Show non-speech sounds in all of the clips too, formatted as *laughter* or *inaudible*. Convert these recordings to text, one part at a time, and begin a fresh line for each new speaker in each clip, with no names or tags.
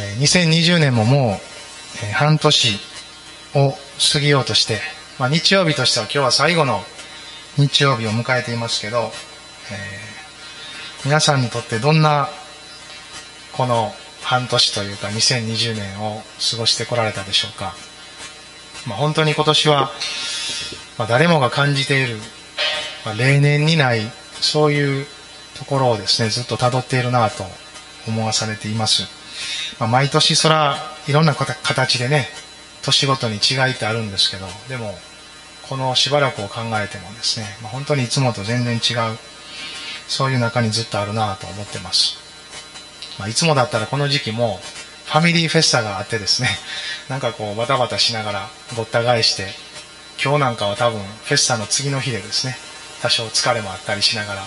2020年ももう半年を過ぎようとして、まあ、日曜日としては今日は最後の日曜日を迎えていますけど、えー、皆さんにとってどんなこの半年というか2020年を過ごしてこられたでしょうか、まあ、本当に今年は、まあ、誰もが感じている、まあ、例年にないそういうところをですねずっと辿っているなと思わされています、まあ、毎年そらいろんな形でね年ごとに違いってあるんですけどでもこのしばらくを考えてもですね、まあ、本当にいつもと全然違うそういう中にずっとあるなと思ってます、まあ、いつもだったらこの時期もファミリーフェスタがあってですね *laughs* なんかこうバタバタしながらごった返して今日なんかは多分フェスタの次の日でですね多少疲れもあったりしながら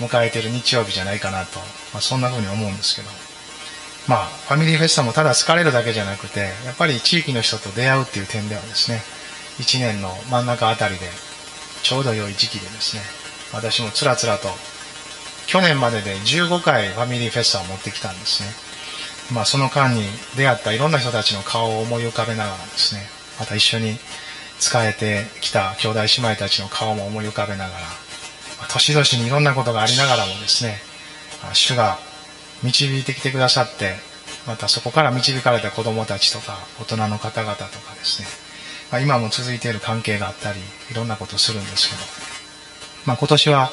迎えてる日曜日じゃないかなと、まあ、そんな風に思うんですけど。まあ、ファミリーフェスタもただ疲れるだけじゃなくて、やっぱり地域の人と出会うっていう点ではですね、1年の真ん中あたりで、ちょうど良い時期でですね、私もつらつらと、去年までで15回ファミリーフェスタを持ってきたんですね。まあ、その間に出会ったいろんな人たちの顔を思い浮かべながらですね、また一緒に仕えてきた兄弟姉妹たちの顔も思い浮かべながら、年々にいろんなことがありながらもですね、主が導いてきてくださってまたそこから導かれた子どもたちとか大人の方々とかですね、まあ、今も続いている関係があったりいろんなことをするんですけど、まあ、今年は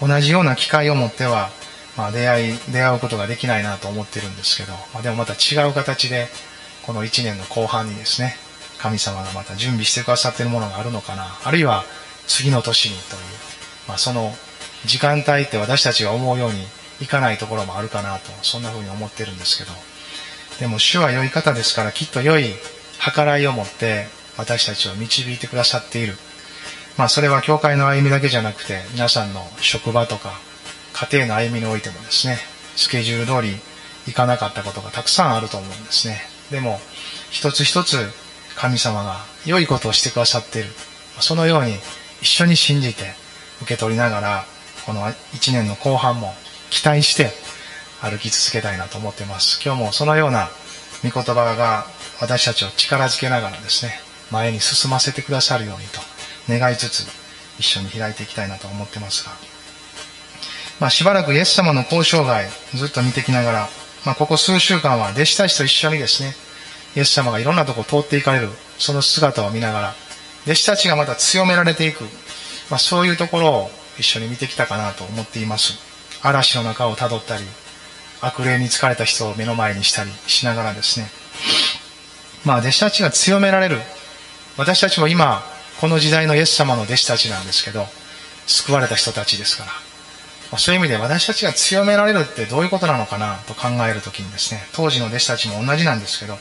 同じような機会を持っては、まあ、出会い出会うことができないなと思ってるんですけど、まあ、でもまた違う形でこの1年の後半にですね神様がまた準備してくださっているものがあるのかな。あるいは次の年にという、まあ、その時間帯って私たちが思うようにいかないところもあるかなとそんな風に思ってるんですけど。でも主は良い方ですからきっと良い計らいを持って私たちを導いてくださっている。まあそれは教会の歩みだけじゃなくて皆さんの職場とか家庭の歩みにおいてもですねスケジュール通り行かなかったことがたくさんあると思うんですね。でも一つ一つ神様が良いことをしてくださっている。そのように一緒に信じて受け取りながらこの1年の後半も期待して歩き続けたいなと思ってます。今日もそのような御言葉が私たちを力づけながらですね前に進ませてくださるようにと願いつつ一緒に開いていきたいなと思ってますが、まあ、しばらくイエス様の交渉外ずっと見てきながら、まあ、ここ数週間は弟子たちと一緒にですねイエス様がいろんなとこを通っていかれるその姿を見ながら弟子たちがまた強められていく、まあ、そういうところを一緒に見てきたかなと思っています。嵐の中をたどったり悪霊に疲れた人を目の前にしたりしながらですね。まあ弟子たちが強められる。私たちも今この時代のイエス様の弟子たちなんですけど救われた人たちですから、まあ、そういう意味で私たちが強められるってどういうことなのかなと考える時にですね当時の弟子たちも同じなんですけど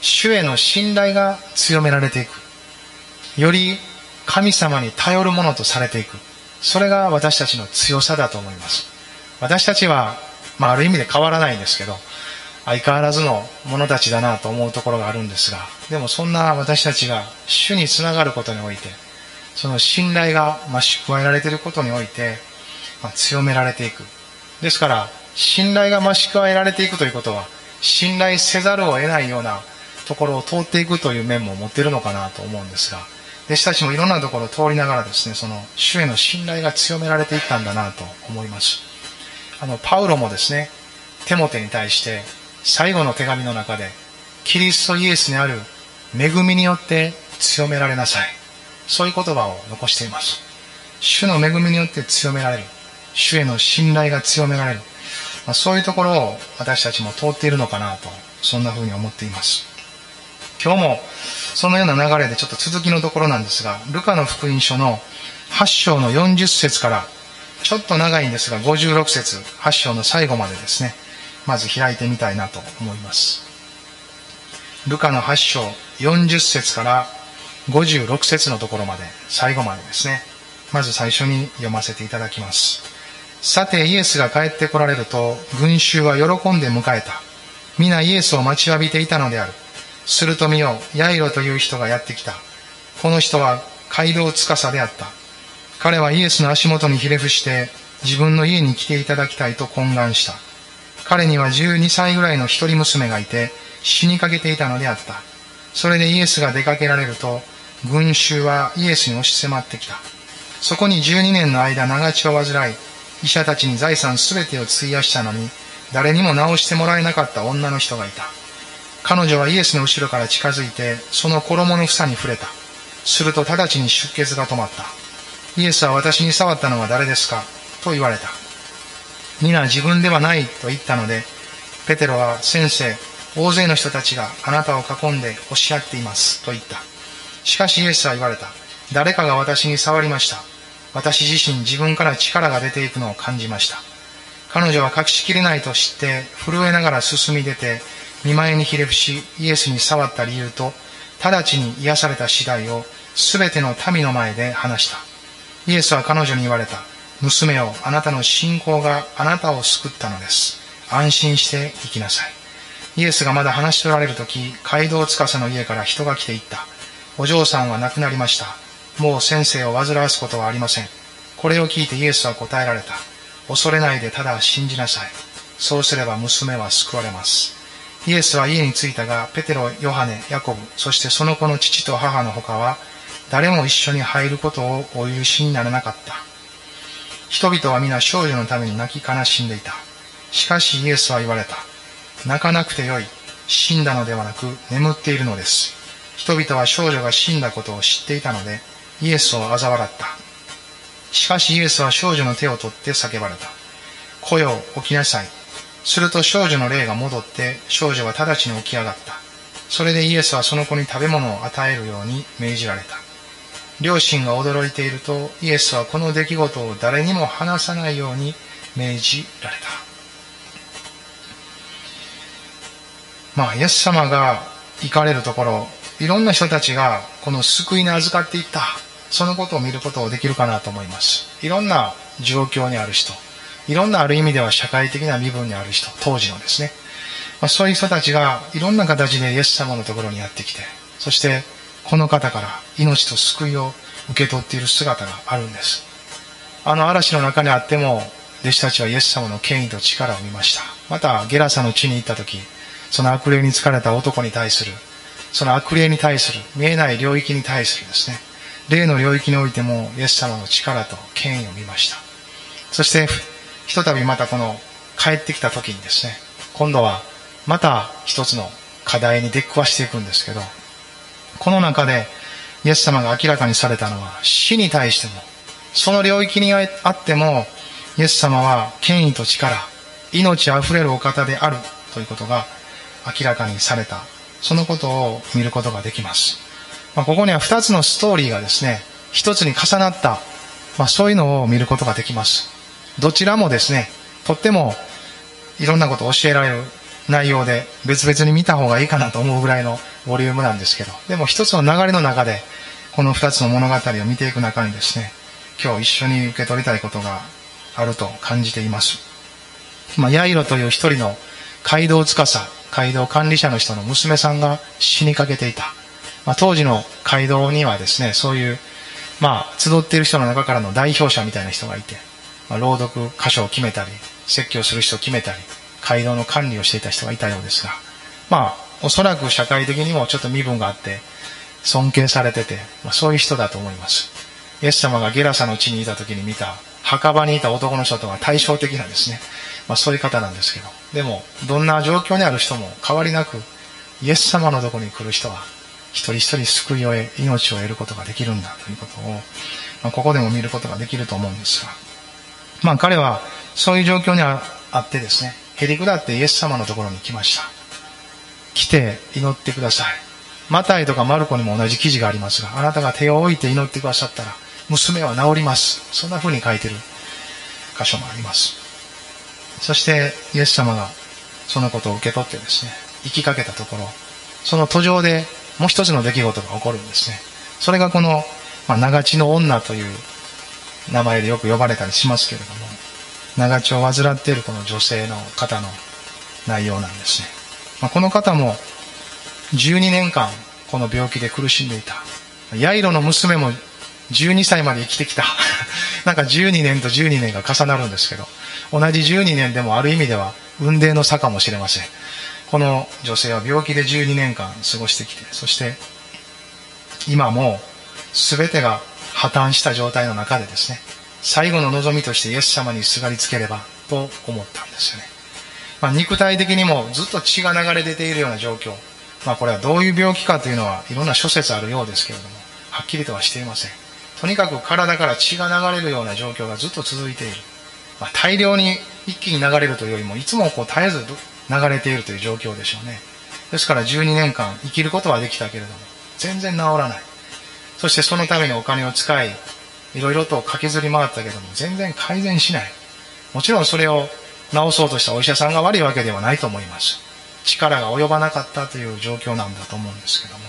主への信頼が強められていく。より神様に頼るものとされていく。それが私たちの強さだと思います。私たちは、まあ、ある意味で変わらないんですけど相変わらずの者たちだなと思うところがあるんですがでもそんな私たちが主につながることにおいてその信頼が増し加えられていることにおいて、まあ、強められていく。ですから信頼が増し加えられていくということは信頼せざるを得ないようなところを通っていくという面も持っているのかなと思うんですが弟子たちもいろんなところを通りながらですねその主への信頼が強められていったんだなと思います。あのパウロもですねテモテに対して最後の手紙の中でキリストイエスにある恵みによって強められなさい。そういう言葉を残しています。主の恵みによって強められる。主への信頼が強められる、まあ、そういうところを私たちも通っているのかなとそんなふうに思っています。今日もそのような流れでちょっと続きのところなんですがルカの福音書の8章の40節からちょっと長いんですが56節8章の最後までですね。まず開いてみたいなと思います。ルカの8章40節から56節のところまで最後までですね。まず最初に読ませていただきます。さてイエスが帰ってこられると群衆は喜んで迎えた。皆イエスを待ちわびていたのである。すると見よヤイロという人がやってきた。この人は街道司であった。彼はイエスの足元にひれ伏して自分の家に来ていただきたいと懇願した。彼には12歳ぐらいの一人娘がいて死にかけていたのであった。それでイエスが出かけられると群衆はイエスに押し迫ってきた。そこに12年の間長血を患い医者たちに財産全てを費やしたのに誰にも治してもらえなかった女の人がいた。彼女はイエスの後ろから近づいてその衣の房に触れた。すると直ちに出血が止まった。イエスは私に触ったのは誰ですか？と言われた。皆自分ではないと言ったのでペテロは先生大勢の人たちがあなたを囲んでおっしゃっていますと言った。しかしイエスは言われた。誰かが私に触りました。私自身自分から力が出ていくのを感じました。彼女は隠しきれないと知って震えながら進み出て見舞いにひれ伏しイエスに触った理由と直ちに癒された次第を全ての民の前で話した。イエスは彼女に言われた。娘よあなたの信仰があなたを救ったのです。安心して生きなさい。イエスがまだ話しておられる時街道司の家から人が来ていった。お嬢さんは亡くなりました。もう先生を煩わすことはありません。これを聞いてイエスは答えられた。恐れないでただ信じなさい。そうすれば娘は救われます。イエスは家に着いたがペテロヨハネヤコブそしてその子の父と母の他は誰も一緒に入ることをお許しにならなかった。人々は皆少女のために泣き悲しんでいた。しかしイエスは言われた。泣かなくてよい。死んだのではなく眠っているのです。人々は少女が死んだことを知っていたのでイエスを嘲笑った。しかしイエスは少女の手を取って叫ばれた。来よ起きなさい。すると少女の霊が戻って少女は直ちに起き上がった。それでイエスはその子に食べ物を与えるように命じられた。両親が驚いているとイエスはこの出来事を誰にも話さないように命じられた。まあイエス様が行かれるところいろんな人たちがこの救いに預かっていった。そのことを見ることをできるかなと思います。いろんな状況にある人いろんなある意味では社会的な身分にある人当時のですね、まあ、そういう人たちがいろんな形でイエス様のところにやってきてそしてこの方から命と救いを受け取っている姿があるんです。あの嵐の中にあっても弟子たちはイエス様の権威と力を見ました。またゲラサの地に行った時その悪霊に疲れた男に対するその悪霊に対する見えない領域に対するですね霊の領域においてもイエス様の力と権威を見ました。そしてひとたびまたこの帰ってきた時にですね今度はまた一つの課題に出くわしていくんですけどこの中でイエス様が明らかにされたのは死に対してもその領域にあってもイエス様は権威と力命あふれるお方であるということが明らかにされたそのことを見ることができます。まあ、ここには2つのストーリーがですね、一つに重なった、まあ、そういうのを見ることができます。どちらもですね、とってもいろんなことを教えられる内容で別々に見た方がいいかなと思うぐらいのボリュームなんですけど、でも一つの流れの中でこの2つの物語を見ていく中にですね、今日一緒に受け取りたいことがあると感じています。まあ、ヤイロという一人の街道司街道管理者の人の娘さんが死にかけていた。まあ、当時の街道にはですね、そういう、まあ、集っている人の中からの代表者みたいな人がいて、まあ、朗読箇所を決めたり、説教する人を決めたり、街道の管理をしていた人がいたようですが、まあ、おそらく社会的にもちょっと身分があって、尊敬されてて、まあ、そういう人だと思います。イエス様がゲラサの地にいた時に見た、墓場にいた男の人とは対照的なですね、まあ、そういう方なんですけど、でも、どんな状況にある人も変わりなく、イエス様のとこに来る人は、一人一人救いを得、命を得ることができるんだということを、まあ、ここでも見ることができると思うんですが、まあ彼はそういう状況にあってですね、へり下ってイエス様のところに来ました。来て祈ってください。マタイとかマルコにも同じ記事がありますが、あなたが手を置いて祈ってくださったら、娘は治ります。そんな風に書いてる箇所もあります。そしてイエス様がそのことを受け取ってですね、行きかけたところ、その途上でもう一つの出来事が起こるんですね。それがこの、まあ、長血の女という名前でよく呼ばれたりしますけれども、長血を患っているこの女性の方の内容なんですね。まあ、この方も12年間この病気で苦しんでいた。ヤイロの娘も12歳まで生きてきた。*laughs* なんか12年と12年が重なるんですけど、同じ12年でもある意味では運命の差かもしれません。この女性は病気で12年間過ごしてきて、そして今も全てが破綻した状態の中でですね、最後の望みとしてイエス様にすがりつければと思ったんですよね。まあ、肉体的にもずっと血が流れ出ているような状況。まあ、これはどういう病気かというのはいろんな諸説あるようですけれども、はっきりとはしていません。とにかく体から血が流れるような状況がずっと続いている。まあ、大量に一気に流れるというよりも、いつもこう絶えず流れているという状況でしょうね。ですから12年間生きることはできたけれども、全然治らない。そしてそのためにお金を使い、いろいろと駆けずり回ったけども、全然改善しない。もちろんそれを治そうとしたお医者さんが悪いわけではないと思います。力が及ばなかったという状況なんだと思うんですけども。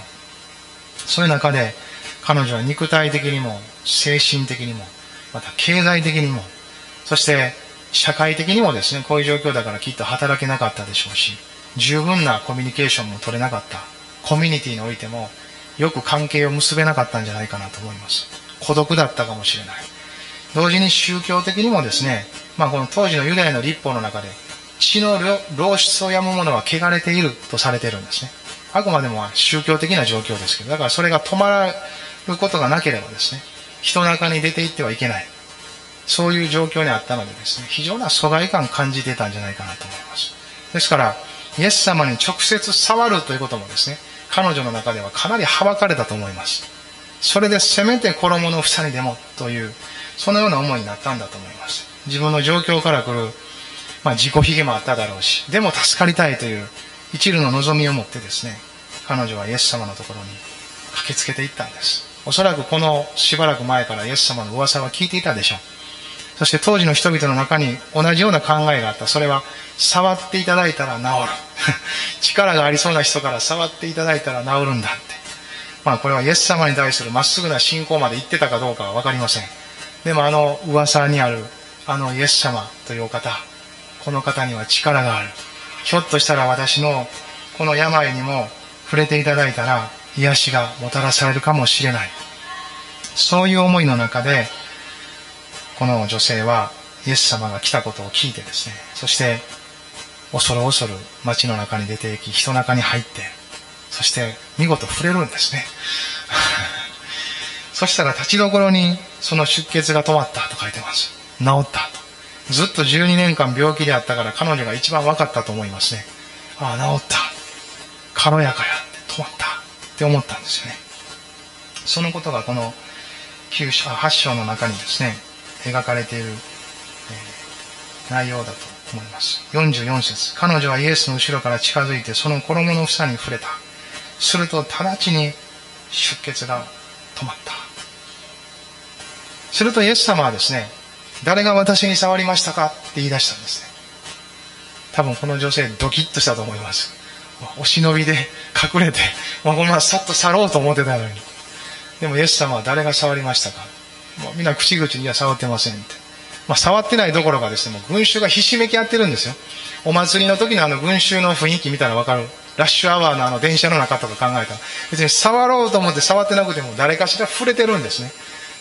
そういう中で、彼女は肉体的にも、精神的にも、また経済的にも、そして社会的にもですね、こういう状況だからきっと働けなかったでしょうし、十分なコミュニケーションも取れなかった。コミュニティにおいても、よく関係を結べなかったんじゃないかなと思います。孤独だったかもしれない。同時に宗教的にもですね、まあ、この当時のユダヤの立法の中で、血の漏出をやむ者は汚れているとされているんですね。あくまでも宗教的な状況ですけど、だからそれが止まることがなければですね、人中に出て行ってはいけない。そういう状況にあったのでですね、非常な疎外感感じてたんじゃないかなと思います。ですから、イエス様に直接触るということもですね、彼女の中ではかなりはばかれたと思います。それでせめて衣の房にでもという、そのような思いになったんだと思います。自分の状況から来る、まあ、自己卑下もあっただろうし、でも助かりたいという一縷の望みを持ってですね、彼女はイエス様のところに駆けつけていったんです。おそらくこのしばらく前からイエス様の噂は聞いていたでしょう。そして当時の人々の中に同じような考えがあった。それは、触っていただいたら治る。*laughs* 力がありそうな人から触っていただいたら治るんだって。まあこれはイエス様に対するまっすぐな信仰まで言ってたかどうかはわかりません。でもあの噂にあるあのイエス様というお方、この方には力がある。ひょっとしたら私のこの病にも触れていただいたら癒しがもたらされるかもしれない。そういう思いの中で、この女性はイエス様が来たことを聞いてですね、そして恐る恐る街の中に出て行き、人中に入って、そして見事触れるんですね。*laughs* そしたら立ちどころにその出血が止まったと書いてます。治ったと。ずっと12年間病気であったから彼女が一番分かったと思いますね。ああ、治った。軽やかや止まったって思ったんですよね。そのことがこの9章、8章の中にですね、描かれている、え、内容だと思います。44節彼女はイエスの後ろから近づいてその衣の房に触れた。すると直ちに出血が止まった。するとイエス様はですね、誰が私に触りましたかって言い出したんですね。多分この女性ドキッとしたと思います。お忍びで隠れて、まあ、このままさっと去ろうと思ってたのに。でもイエス様は誰が触りましたかもうみんな口々には触ってませんって。まあ、触ってないどころかですね、もう群衆がひしめき合ってるんですよ。お祭りの時のあの群衆の雰囲気見たらわかる。ラッシュアワーのあの電車の中とか考えたら、別に触ろうと思って触ってなくても誰かしら触れてるんですね。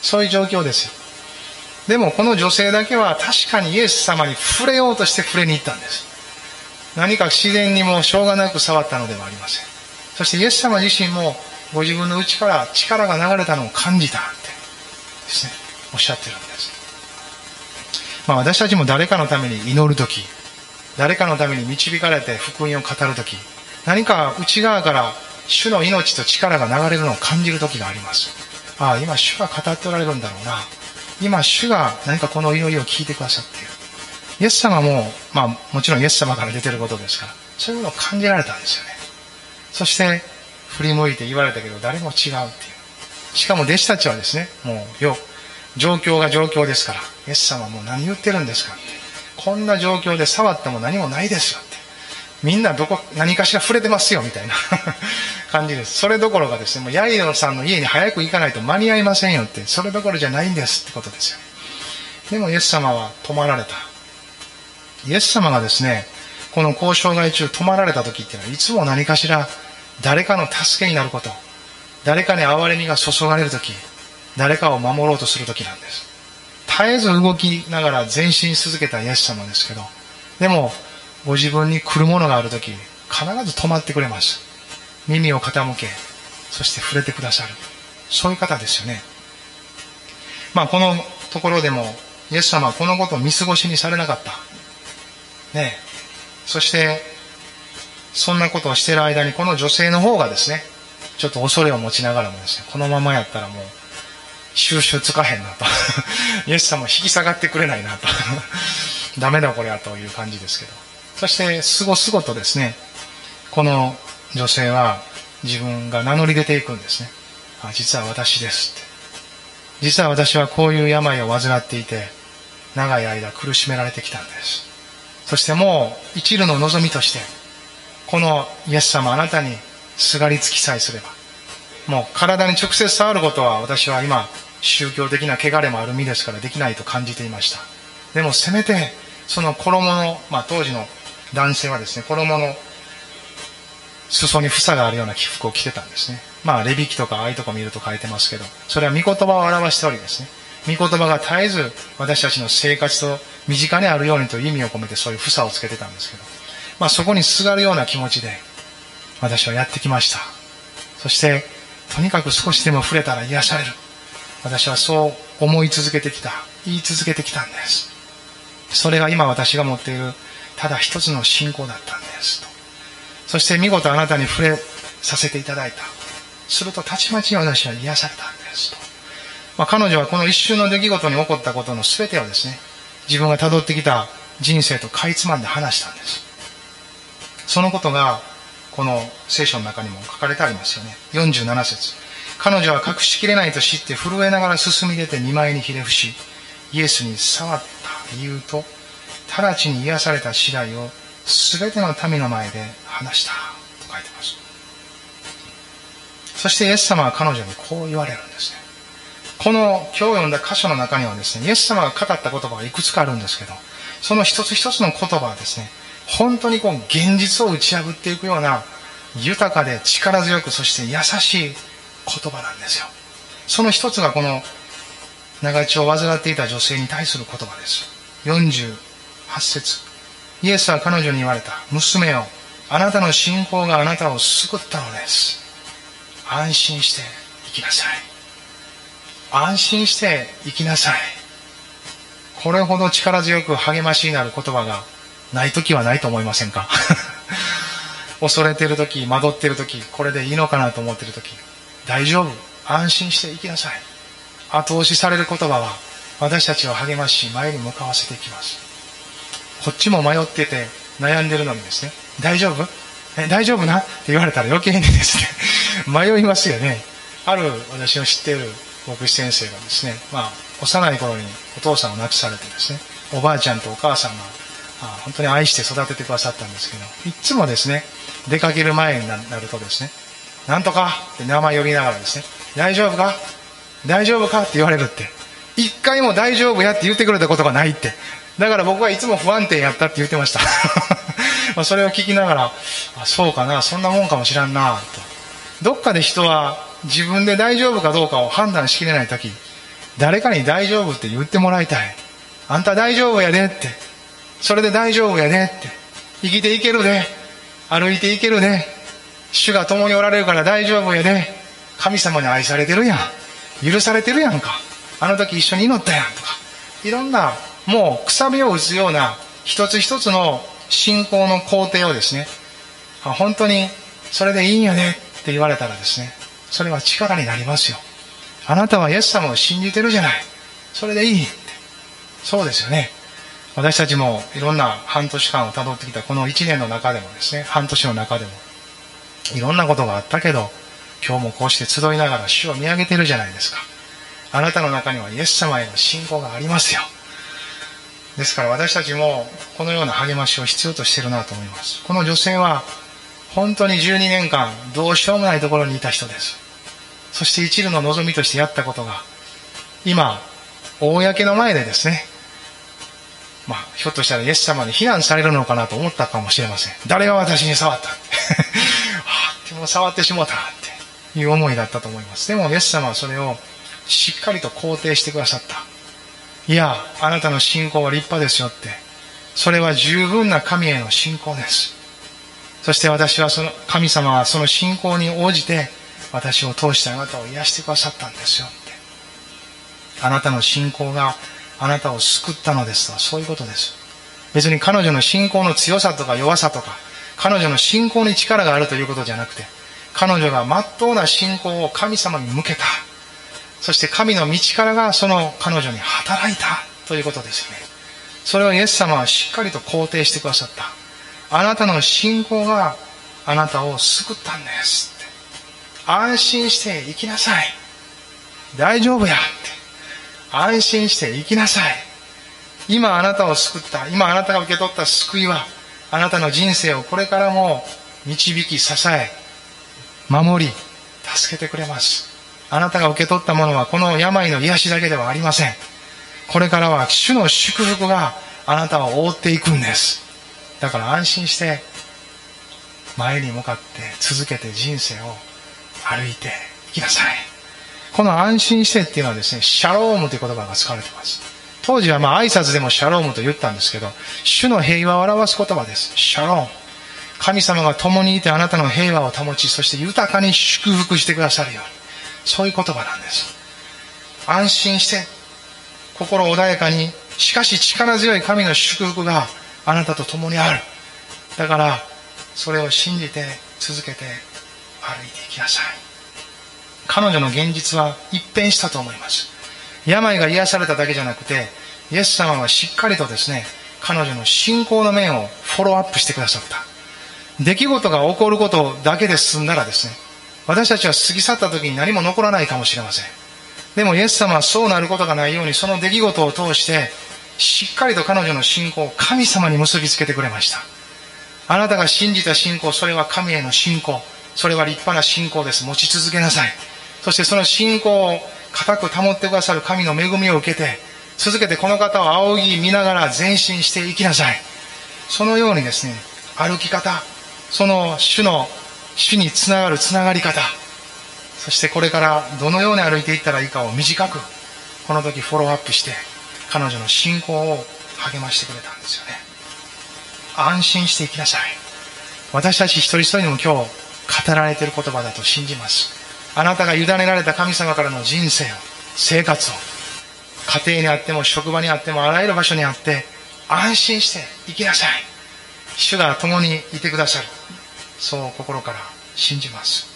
そういう状況ですよ。でもこの女性だけは確かにイエス様に触れようとして触れに行ったんです。何か自然にもしょうがなく触ったのではありません。そしてイエス様自身もご自分の内から力が流れたのを感じたってですね、おっしゃってるんです。まあ私たちも誰かのために祈るとき、誰かのために導かれて福音を語るとき、何か内側から主の命と力が流れるのを感じるときがあります。ああ、今主が語っておられるんだろうな。今主が何かこの祈りを聞いてくださっている。イエス様も、まあもちろんイエス様から出てることですから、そういうのを感じられたんですよね。そして、振り向いて言われたけど誰も違うっていう。しかも弟子たちはですね、もうよ、状況が状況ですから、イエス様もう何言ってるんですかって。こんな状況で触っても何もないですよって。みんなどこ、何かしら触れてますよみたいな *laughs* 感じです。それどころかですね、もうヤイロさんの家に早く行かないと間に合いませんよって、それどころじゃないんですってことですよ。でもイエス様は止まられた。イエス様がですね、この交渉外中止まられた時っていうのは、いつも何かしら誰かの助けになること、誰かに憐れみが注がれる時、誰かを守ろうとする時なんです。絶えず動きながら前進し続けたイエス様ですけど、でも、ご自分に来るものがあるとき、必ず止まってくれます。耳を傾け、そして触れてくださる。そういう方ですよね。まあ、このところでも、イエス様はこのことを見過ごしにされなかった。ねそして、そんなことをしている間に、この女性の方がですね、ちょっと恐れを持ちながらもですね、このままやったらもう、収集つかへんなと。*laughs* イエス様引き下がってくれないなと。*laughs* ダメだこれはという感じですけど。そして、すごすごとですね、この女性は自分が名乗り出ていくんですね。あ、実は私ですって。実は私はこういう病を患っていて、長い間苦しめられてきたんです。そしてもう、一縷の望みとして、このイエス様あなたにすがりつきさえすれば、もう体に直接触ることは私は今、宗教的な汚れもある身ですからできないと感じていました。でもせめて、その衣の、まあ当時の男性はですね、衣の裾に房があるような起伏を着てたんですね。まあ、レビキとかああいうとこ見ると書いてますけど、それは御言葉を表しておりですね。御言葉が絶えず私たちの生活と身近にあるようにという意味を込めてそういう房をつけてたんですけど、まあそこにすがるような気持ちで私はやってきました。そして、とにかく少しでも触れたら癒される。私はそう思い続けてきた。言い続けてきたんです。それが今私が持っているただ一つの信仰だったんですと。そして見事あなたに触れさせていただいた。するとたちまちに私は癒されたんですと。まあ、彼女はこの一瞬の出来事に起こったことの全てをですね、自分が辿ってきた人生とかいつまんで話したんです。そのことが、この聖書の中にも書かれてありますよね。47節彼女は隠しきれないと知って震えながら進み出て二枚にひれ伏し、イエスに触った理由と、直ちに癒された次第を全ての民の前で話したと書いてます。そしてイエス様は彼女にこう言われるんですね。この今日読んだ箇所の中にはですね、イエス様が語った言葉がいくつかあるんですけど、その一つ一つの言葉はですね、本当にこう現実を打ち破っていくような豊かで力強くそして優しい言葉なんですよ。その一つがこの長血を患っていた女性に対する言葉です。48節イエスは彼女に言われた。娘よ、あなたの信仰があなたを救ったのです。安心して生きなさい。安心して生きなさい。これほど力強く励ましになる言葉がない時はないと思いませんか？*laughs* 恐れてる時、惑ってる時、これでいいのかなと思ってる時、大丈夫。安心して生きなさい。後押しされる言葉は、私たちを励まし、前に向かわせていきます。こっちも迷ってて、悩んでるのにですね、大丈夫？え、大丈夫な？って言われたら余計にですね、*laughs* 迷いますよね。ある私の知っている牧師先生がですね、まあ、幼い頃にお父さんを亡くされてですね、おばあちゃんとお母さんがあ本当に愛して育ててくださったんですけど、いつもですね、出かける前になるとですね、なんとかって名前呼びながらですね、大丈夫か？大丈夫かって言われるって。一回も大丈夫やって言ってくれたことがないって。だから僕はいつも不安定やったって言ってました。*laughs* まそれを聞きながら、あそうかな、そんなもんかもしらんな、と。どっかで人は自分で大丈夫かどうかを判断しきれないとき、誰かに大丈夫って言ってもらいたい。あんた大丈夫やでって。それで大丈夫やでって。生きていけるで。歩いていけるで。主が共におられるから大丈夫やで。神様に愛されてるやん。許されてるやんか。あの時一緒に祈ったやんとか。いろんな、もうくさびを打つような一つ一つの信仰の工程をですね、本当にそれでいいんやねって言われたらですね、それは力になりますよ。あなたはイエス様を信じてるじゃない。それでいいって。そうですよね。私たちもいろんな半年間をたどってきたこの1年の中でもですね、半年の中でも、いろんなことがあったけど、今日もこうして集いながら主を見上げてるじゃないですか。あなたの中にはイエス様への信仰がありますよ。ですから私たちもこのような励ましを必要としてるなと思います。この女性は本当に12年間どうしようもないところにいた人です。そして一縷の望みとしてやったことが今、公の前でですね、まあ、ひょっとしたらイエス様に非難されるのかなと思ったかもしれません。誰が私に触ったも触ってしもうたっていう思いだったと思います。でもイエス様はそれをしっかりと肯定してくださった。いや、あなたの信仰は立派ですよって。それは十分な神への信仰です。そして私はその、神様はその信仰に応じて、私を通してあなたを癒してくださったんですよって。あなたの信仰があなたを救ったのですとそういうことです。別に彼女の信仰の強さとか弱さとか、彼女の信仰に力があるということじゃなくて、彼女が真っ当な信仰を神様に向けた。そして神の道からがその彼女に働いたということですよね。それをイエス様はしっかりと肯定してくださった。あなたの信仰があなたを救ったんです。安心して生きなさい。大丈夫やって。安心して生きなさい。今あなたを救った。今あなたが受け取った救いは、あなたの人生をこれからも導き、支え、守り、助けてくれます。あなたが受け取ったものはこの病の癒しだけではありません。これからは主の祝福があなたを覆っていくんです。だから安心して前に向かって続けて人生を歩いていきなさい。この安心してっていうのはですね、シャロームという言葉が使われています。当時はまあ挨拶でもシャロームと言ったんですけど、主の平和を表す言葉です。シャローム。神様が共にいてあなたの平和を保ち、そして豊かに祝福してくださるように。そういう言葉なんです。安心して、心穏やかに、しかし力強い神の祝福があなたと共にある。だから、それを信じて続けて歩いていきなさい。彼女の現実は一変したと思います。病が癒されただけじゃなくて、イエス様はしっかりとですね、彼女の信仰の面をフォローアップしてくださった。出来事が起こることだけで済んだらですね、私たちは過ぎ去った時に何も残らないかもしれません。でもイエス様はそうなることがないように、その出来事を通して、しっかりと彼女の信仰を神様に結びつけてくれました。あなたが信じた信仰、それは神への信仰。それは立派な信仰です。持ち続けなさい。そしてその信仰を固く保ってくださる神の恵みを受けて、続けてこの方を仰ぎ見ながら前進していきなさい。そのようにですね、歩き方、その主の、主につながるつながり方、そしてこれからどのように歩いていったらいいかを短く、この時フォローアップして、彼女の信仰を励ましてくれたんですよね。安心していきなさい。私たち一人一人にも今日語られている言葉だと信じます。あなたが委ねられた神様からの人生を、生活を、家庭にあっても職場にあってもあらゆる場所にあって安心して生きなさい。主が共にいてくださる。そう心から信じます。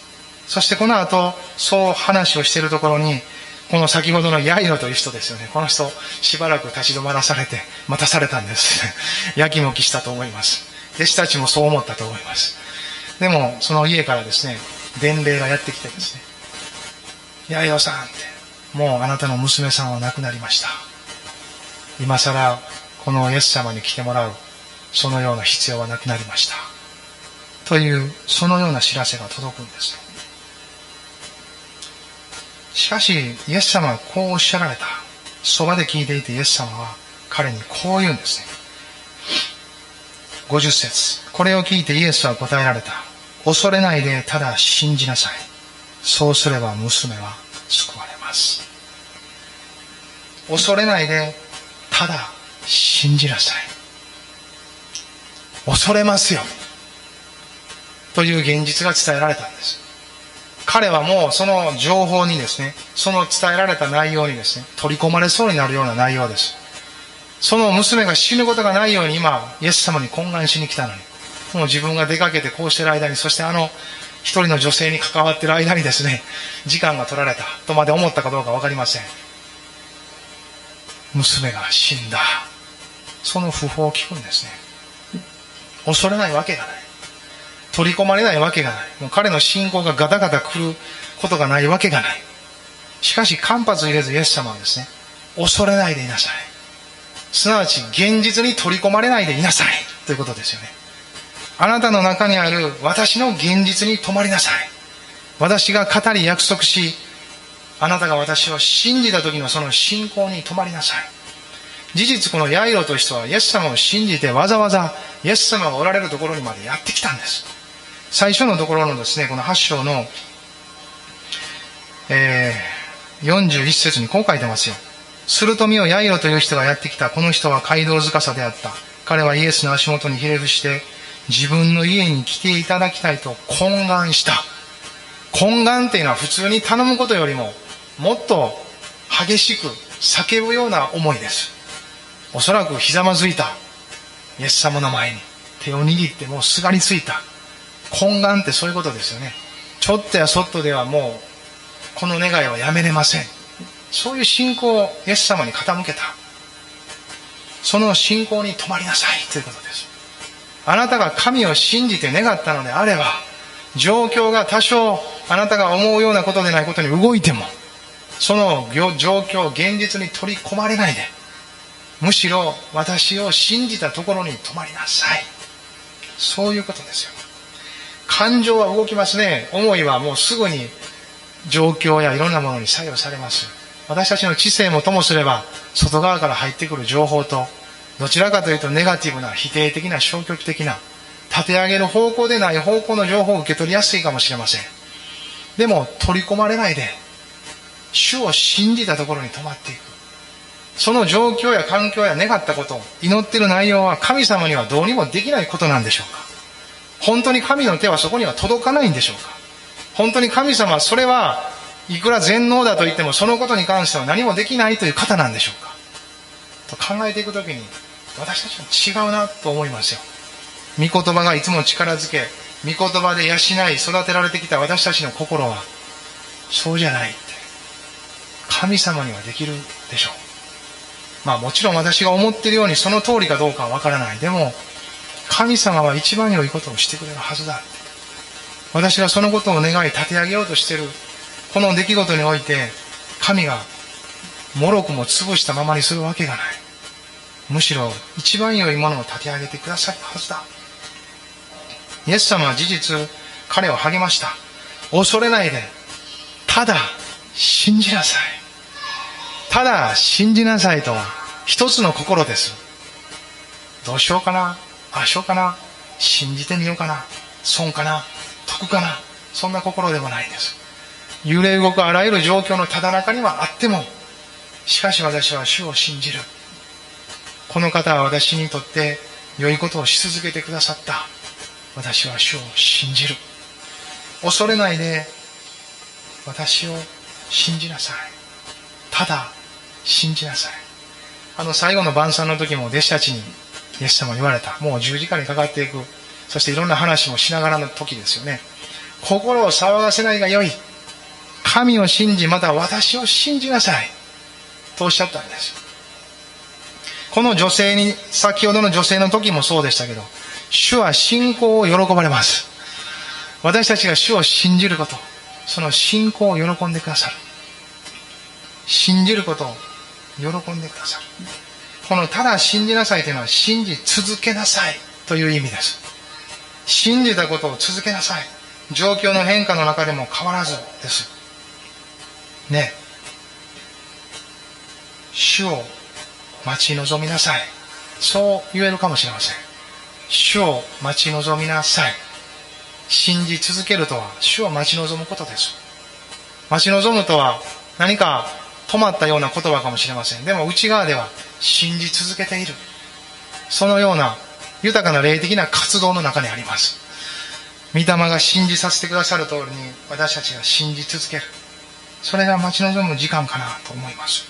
そしてこの後、そう話をしているところに、この先ほどのヤイロという人ですよね。この人、しばらく立ち止まらされて、待たされたんです。*laughs* やきもきしたと思います。弟子たちもそう思ったと思います。でも、その家からですね、伝令がやってきてですね、ヤイロさんって、もうあなたの娘さんは亡くなりました。今更、このイエス様に来てもらう、そのような必要はなくなりました。という、そのような知らせが届くんです。しかし、イエス様はこうおっしゃられた。そばで聞いていてイエス様は彼にこう言うんですね。50節これを聞いてイエスは答えられた。恐れないでただ信じなさい。そうすれば娘は救われます。恐れないでただ信じなさい。恐れますよ。という現実が伝えられたんです。彼はもうその情報にですね、その伝えられた内容にですね、取り込まれそうになるような内容です。その娘が死ぬことがないように今、イエス様に懇願しに来たのに、もう自分が出かけてこうしてる間に、そしてあの一人の女性に関わってる間にですね、時間が取られたとまで思ったかどうかわかりません。娘が死んだ。その訃報を聞くんですね。恐れないわけがない。取り込まれないわけがない。もう彼の信仰がガタガタ来ることがないわけがない。しかし間髪入れずイエス様はですね、恐れないでいなさい。すなわち現実に取り込まれないでいなさい。ということですよね。あなたの中にある私の現実に止まりなさい。私が語り約束し、あなたが私を信じた時のその信仰に止まりなさい。事実このヤイロという人はイエス様を信じてわざわざイエス様がおられるところにまでやってきたんです。最初のところのですね、この8章の、えー、41節にこう書いてますよ。すると見よヤイロという人がやってきた。この人は街道塚さであった。彼はイエスの足元にひれ伏して、自分の家に来ていただきたいと懇願した。懇願っていうのは普通に頼むことよりも、もっと激しく叫ぶような思いです。おそらくひざまずいた。イエス様の前に。手を握ってもうすがりついた。懇願ってそういうことですよね。ちょっとやそっとではもう、この願いはやめれません。そういう信仰をイエス様に傾けた。その信仰に止まりなさいということです。あなたが神を信じて願ったのであれば、状況が多少あなたが思うようなことでないことに動いても、その状況、現実に取り込まれないで、むしろ私を信じたところに止まりなさい。そういうことですよ。感情は動きますね。思いはもうすぐに状況やいろんなものに作用されます。私たちの知性もともすれば、外側から入ってくる情報と、どちらかというとネガティブな、否定的な、消極的な、立て上げる方向でない方向の情報を受け取りやすいかもしれません。でも、取り込まれないで、主を信じたところに止まっていく。その状況や環境や願ったこと、祈ってる内容は神様にはどうにもできないことなんでしょうか？本当に神の手はそこには届かないんでしょうか？本当に神様はそれはいくら全能だと言ってもそのことに関しては何もできないという方なんでしょうか？と考えていくときに私たちは違うなと思いますよ。御言葉がいつも力づけ御言葉で養い育てられてきた私たちの心はそうじゃないって。神様にはできるでしょう。まあもちろん私が思ってるようにその通りかどうかはわからない。でも神様は一番良いことをしてくれるはずだ。私がそのことを願い立て上げようとしてるこの出来事において神がもろくも潰したままにするわけがない。むしろ一番良いものを立て上げてくださるはずだ。イエス様は事実彼を励ました。恐れないでただ信じなさい。ただ信じなさいとは一つの心ですどうしようかな？ああしようかな？信じてみようかな？損かな？得かな？そんな心でもないんです揺れ動くあらゆる状況のただ中にはあっても、しかし私は主を信じる。この方は私にとって良いことをし続けてくださった。私は主を信じる。恐れないで、私を信じなさい。ただ、信じなさい。あの最後の晩餐の時も弟子たちにイエス様言われた。もう十字架にかかっていく。そしていろんな話もしながらの時ですよね。心を騒がせないがよい。神を信じ、また私を信じなさい。とおっしゃったんです。この女性に、先ほどの女性の時もそうでしたけど、主は信仰を喜ばれます。私たちが主を信じること、その信仰を喜んでくださる。信じることを喜んでくださる。このただ信じなさいというのは信じ続けなさいという意味です。信じたことを続けなさい。状況の変化の中でも変わらずです。ね主を待ち望みなさいそう言えるかもしれません主を待ち望みなさい信じ続けるとは主を待ち望むことです待ち望むとは何か止まったような言葉かもしれませんでも内側では信じ続けているそのような豊かな霊的な活動の中にあります御霊が信じさせてくださる通りに私たちが信じ続けるそれが待ち望む時間かなと思います。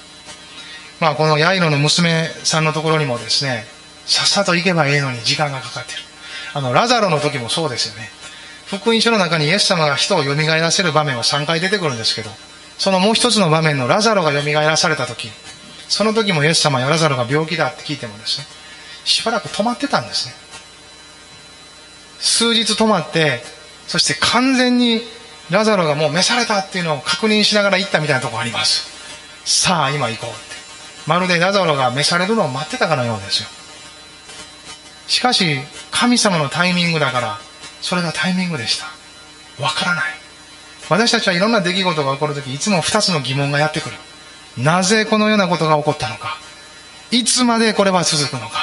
まあ、このヤイロの娘さんのところにもですね、さっさと行けばいいのに時間がかかってる。あの、ラザロの時もそうですよね。福音書の中にイエス様が人を蘇らせる場面は3回出てくるんですけど、そのもう一つの場面のラザロが蘇らされた時、その時もイエス様やラザロが病気だって聞いてもですね、しばらく止まってたんですね。数日止まって、そして完全にラザロがもう召されたっていうのを確認しながら行ったみたいなところあります。さあ、今行こうって。まるでラザロが召されるのを待ってたかのようですよ。しかし、神様のタイミングだから、それがタイミングでした。わからない。私たちはいろんな出来事が起こるとき、いつも二つの疑問がやってくる。なぜこのようなことが起こったのか。いつまでこれは続くのか。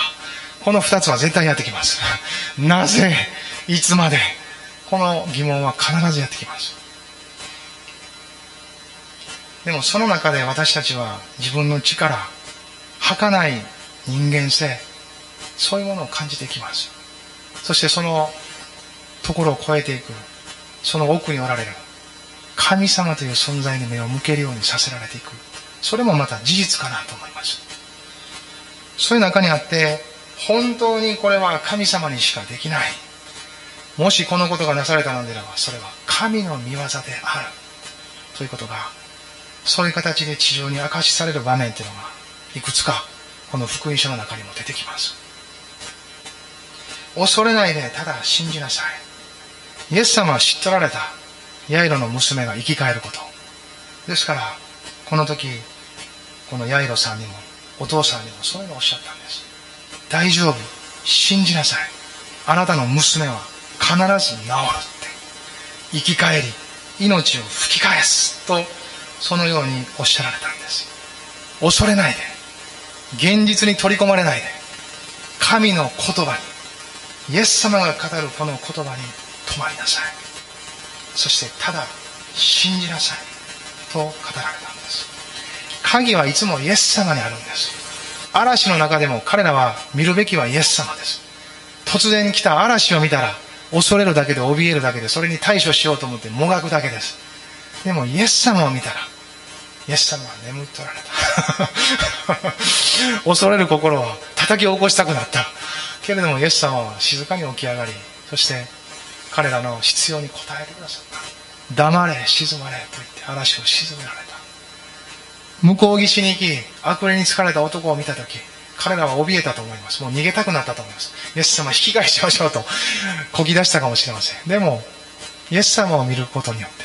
この二つは絶対やってきます。*laughs* なぜいつまでこの疑問は必ずやってきます。でもその中で私たちは自分の力儚い人間性そういうものを感じていきますそしてそのところを超えていくその奥におられる神様という存在に目を向けるようにさせられていく。それもまた事実かなと思います。そういう中にあって本当にこれは神様にしかできない。もしこのことがなされたのであればそれは神の御業である。ということがそういう形で地上に明かしされる場面というのがいくつかこの福音書の中にも出てきます。恐れないでただ信じなさい。イエス様は知っておられた。ヤイロの娘が生き返ること。ですからこの時このヤイロさんにもお父さんにもそういうのをおっしゃったんです。大丈夫。信じなさい。あなたの娘は必ず治るって。生き返り命を吹き返す。とそのようにおっしゃられたんです。恐れないで。現実に取り込まれないで。神の言葉にイエス様が語るこの言葉に止まりなさい。そしてただ信じなさいと語られたんです。鍵はいつもイエス様にあるんです。嵐の中でも彼らは見るべきはイエス様です。突然来た嵐を見たら恐れるだけで怯えるだけでそれに対処しようと思ってもがくだけです。でもイエス様を見たらイエス様は眠っておられた。*laughs* 恐れる心は叩き起こしたくなった。けれどもイエス様は静かに起き上がりそして彼らの必要に応えてくださった。黙れ静まれと言って嵐を沈められた。向こう岸に行き悪霊に疲れた男を見た時彼らは怯えたと思います。もう逃げたくなったと思います。イエス様引き返しましょうとこぎ出したかもしれません。でもイエス様を見ることによって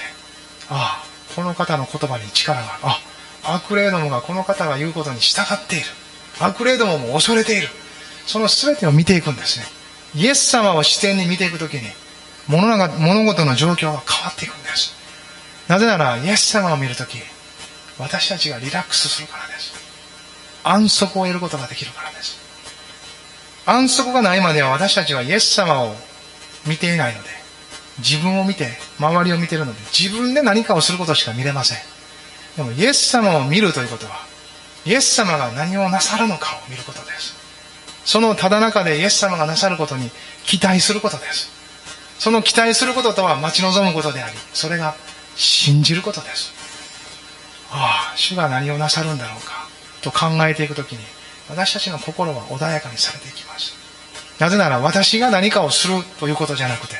ああこの方の言葉に力がある。あ悪霊どもがこの方が言うことに従っている。悪霊どもも恐れている。その全てを見ていくんですね。イエス様を視点に見ていくときに物が物事の状況が変わっていくんです。なぜならイエス様を見るとき私たちがリラックスするからです。安息を得ることができるからです。安息がないまでは私たちはイエス様を見ていないので自分を見て周りを見ているので自分で何かをすることしか見れません。でもイエス様を見るということはイエス様が何をなさるのかを見ることです。そのただ中でイエス様がなさることに期待することです。その期待することとは待ち望むことでありそれが信じることです。ああ主が何をなさるんだろうかと考えていくときに私たちの心は穏やかにされていきます。なぜなら私が何かをするということじゃなくて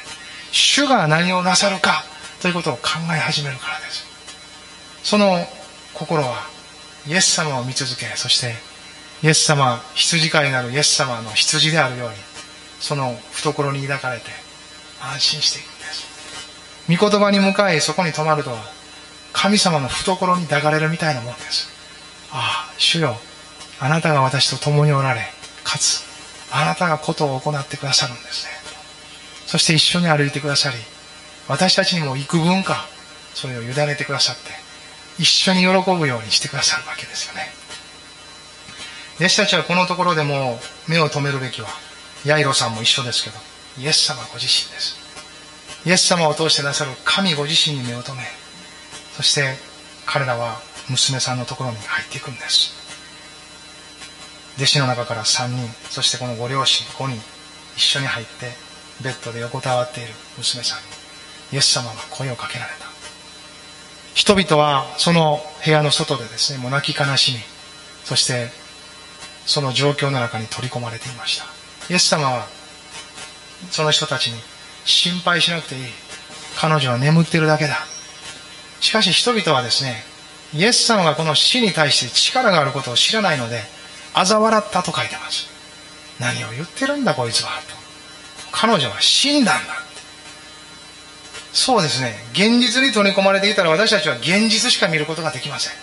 主が何をなさるかということを考え始めるからです。その心はイエス様を見続けそしてイエス様羊飼いなるイエス様の羊であるようにその懐に抱かれて安心して。いくんです御言葉に向かいそこに泊まると神様の懐に抱かれるみたいなもんです。ああ主よあなたが私と共におられかつあなたがことを行ってくださるんですね。そして一緒に歩いてくださり私たちにも幾分かそれを委ねてくださって一緒に喜ぶようにしてくださるわけですよね。弟子たちはこのところでも目を留めるべきはヤイロさんも一緒ですけどイエス様ご自身です。イエス様を通してなさる神ご自身に目を留めそして彼らは娘さんのところに入っていくんです。弟子の中から3人そしてこのご両親5人一緒に入ってベッドで横たわっている娘さんにイエス様が声をかけられた。人々はその部屋の外でですねもう泣き悲しみそしてその状況の中に取り込まれていました。イエス様はその人たちに心配しなくていい。彼女は眠ってるだけだ。しかし人々はですねイエス様がこの死に対して力があることを知らないので嘲笑ったと書いてます。何を言ってるんだこいつはと。彼女は死んだんだそうですね。現実に取り込まれていたら私たちは現実しか見ることができません。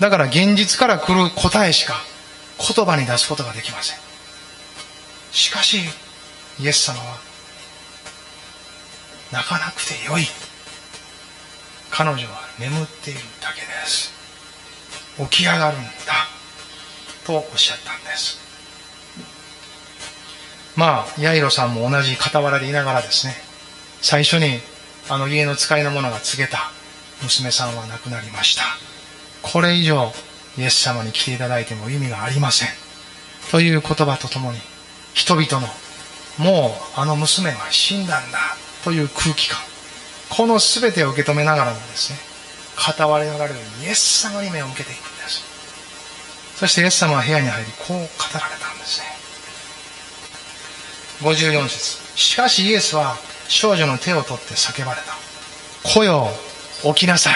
だから現実から来る答えしか言葉に出すことができません。しかしイエス様は泣かなくてよい。彼女は眠っているだけです。起き上がるんだ。とおっしゃったんです。まあヤイロさんも同じ傍らでいながらですね。最初にあの家の使いの者が告げた。娘さんは亡くなりました。これ以上イエス様に来ていただいても意味がありません。という言葉とともに、人々の、もうあの娘は死んだんだという空気感、この全てを受け止めながらもですね、片割れ流れるイエス様に目を向けていくんです。そしてイエス様は部屋に入り、こう語られたんですね。54節しかしイエスは少女の手を取って叫ばれた。来よ、起きなさい。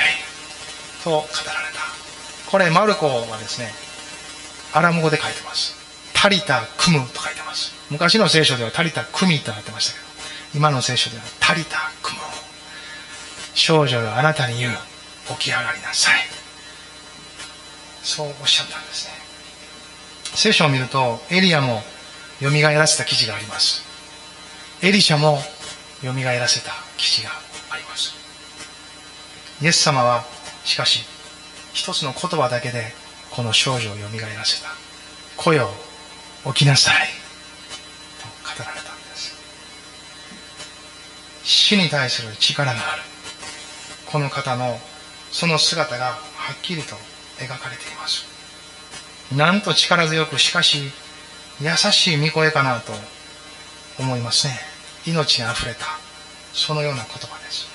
と語られた。これ、マルコはですね、アラム語で書いてます。タリタ・クムと書いてます。昔の聖書ではタリタ・クミとなってましたけど、今の聖書ではタリタ・クム。少女があなたに言う。起き上がりなさい。そうおっしゃったんですね。聖書を見ると、エリアも蘇らせた記事があります。エリシャも蘇らせた記事があります。イエス様は、しかし、一つの言葉だけで、この少女を蘇らせた。来よ、起きなさい。と語られたんです。死に対する力がある。この方のその姿がはっきりと描かれています。なんと力強く、しかし、優しい御声かなと思いますね。命にあふれた、そのような言葉です。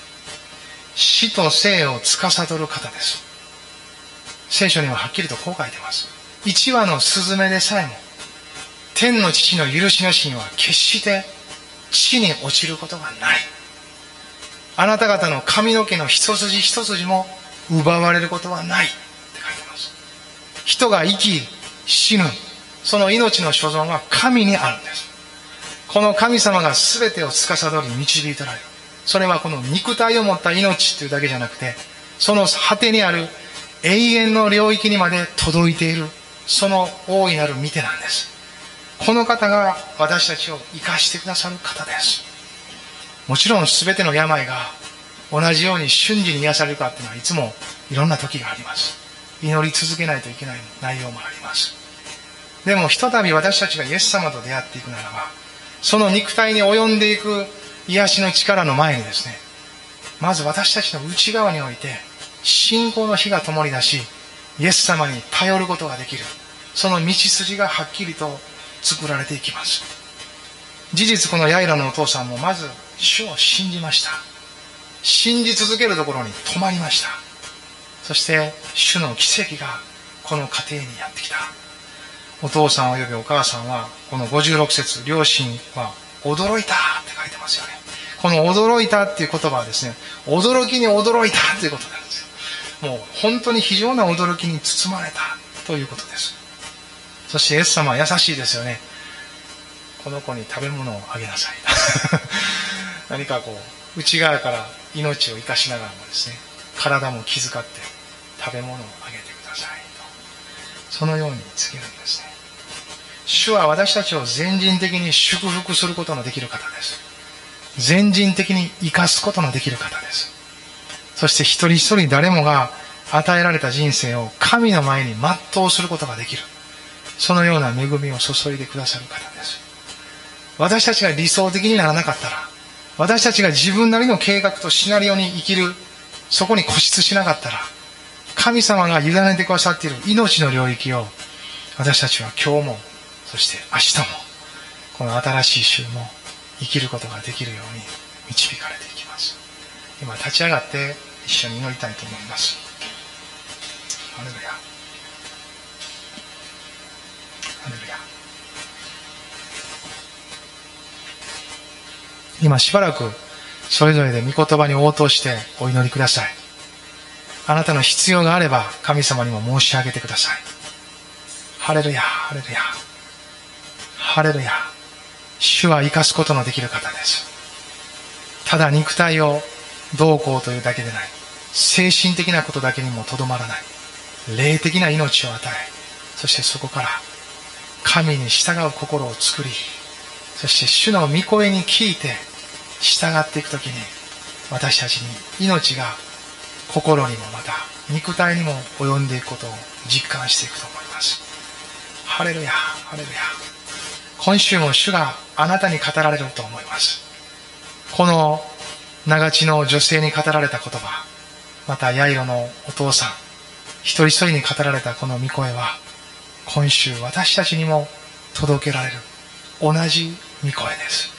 死と生を司る方です。聖書にははっきりとこう書いてます。一羽のスズメでさえも、天の父の許しのしには決して地に落ちることがない。あなた方の髪の毛の一筋一筋も奪われることはないって書いてます。人が生き、死ぬ、その命の所存は神にあるんです。この神様が全てを司り導いておられる。それはこの肉体を持った命っていうだけじゃなくて、その果てにある永遠の領域にまで届いている、その大いなる見てなんです。この方が私たちを生かしてくださる方です。もちろん全ての病が同じように瞬時に癒されるかっていうのはいつもいろんな時があります。祈り続けないといけない内容もあります。でもひとたび私たちがイエス様と出会っていくならば、その肉体に及んでいく癒しの力の前にですね、まず私たちの内側において、信仰の火が灯り出し、イエス様に頼ることができる。その道筋がはっきりと作られていきます。事実このヤイラのお父さんもまず主を信じました。信じ続けるところに止まりました。そして主の奇跡がこの家庭にやってきた。お父さん及びお母さんは、この56節、両親は驚いたって書いてますよね。この驚いたっていう言葉はですね、驚きに驚いたっていうことなんですよ。もう本当に非常な驚きに包まれたということです。そしてイエス様は優しいですよね。この子に食べ物をあげなさい。*laughs* 何かこう、内側から命を生かしながらもですね、体も気遣って食べ物をあげてくださいと。そのように告げるんですね。主は私たちを全人的に祝福することのできる方です。全人的に生かすことのできる方です。そして一人一人誰もが与えられた人生を神の前に全うすることができる。そのような恵みを注いでくださる方です。私たちが理想的にならなかったら、私たちが自分なりの計画とシナリオに生きる、そこに固執しなかったら、神様が委ねてくださっている命の領域を、私たちは今日もそして明日もこの新しい週も生きることができるように導かれていきます。今立ち上がって一緒に祈りたいと思います。今しばらくそれぞれで御言葉に応答してお祈りくださいあなたの必要があれば神様にも申し上げてくださいハレルヤハレルヤハレルヤ。主は生かすことのできる方です。ただ肉体をどうこうというだけでない。精神的なことだけにもとどまらない。霊的な命を与え、そしてそこから神に従う心を作り、そして主の御声に聞いて従っていくときに、私たちに命が心にもまた肉体にも及んでいくことを実感していくと思います。ハレルヤ、ハレルヤ。今週も主があなたに語られると思います。この長地の女性に語られた言葉、またヤイロのお父さん、一人一人に語られたこの御声は、今週私たちにも届けられる同じ御声です。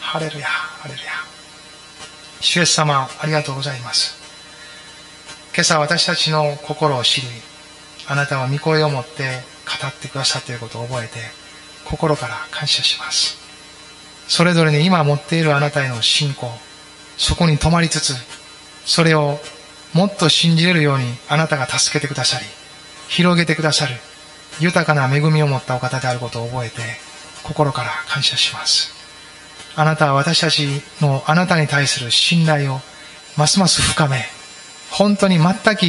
ハレルヤ、ハレルヤ。主イエス様、ありがとうございます。今朝私たちの心を知り、あなたは御声を持って語ってくださっていることを覚えて、心から感謝します。それぞれに今持っているあなたへの信仰、そこに止まりつつ、それをもっと信じれるようにあなたが助けてくださり、広げてくださる、豊かな恵みを持ったお方であることを覚えて、心から感謝します。あなたは私たちのあなたに対する信頼をますます深め、本当に全く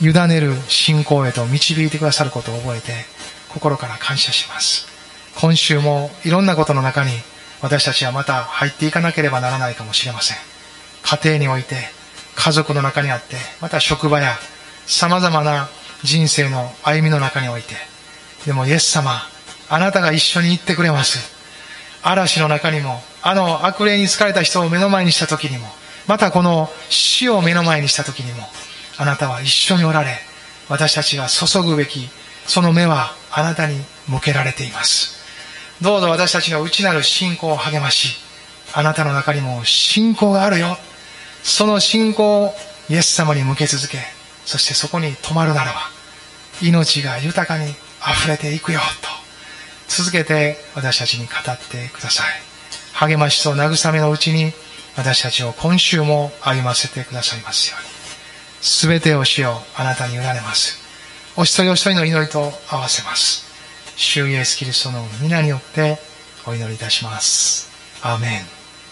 委ねる信仰へと導いてくださることを覚えて、心から感謝します。今週もいろんなことの中に私たちはまた入っていかなければならないかもしれません。家庭において、家族の中にあって、また職場や様々な人生の歩みの中において、でもイエス様、あなたが一緒に行ってくれます。嵐の中にも、あの悪霊に疲れた人を目の前にした時にも、またこの死を目の前にした時にも、あなたは一緒におられ、私たちが注ぐべき、その目はあなたに向けられています。どうぞ私たちの内なる信仰を励まし、あなたの中にも信仰があるよ。その信仰をイエス様に向け続け、そしてそこに止まるならば、命が豊かに溢れていくよ、と、続けて私たちに語ってください。励ましと慰めのうちに、私たちを今週も歩ませてくださいますように。すべてをしよう、あなたに委ねます。お一人お一人の祈りと合わせます。主イエスキリストの皆によってお祈りいたします。アーメン。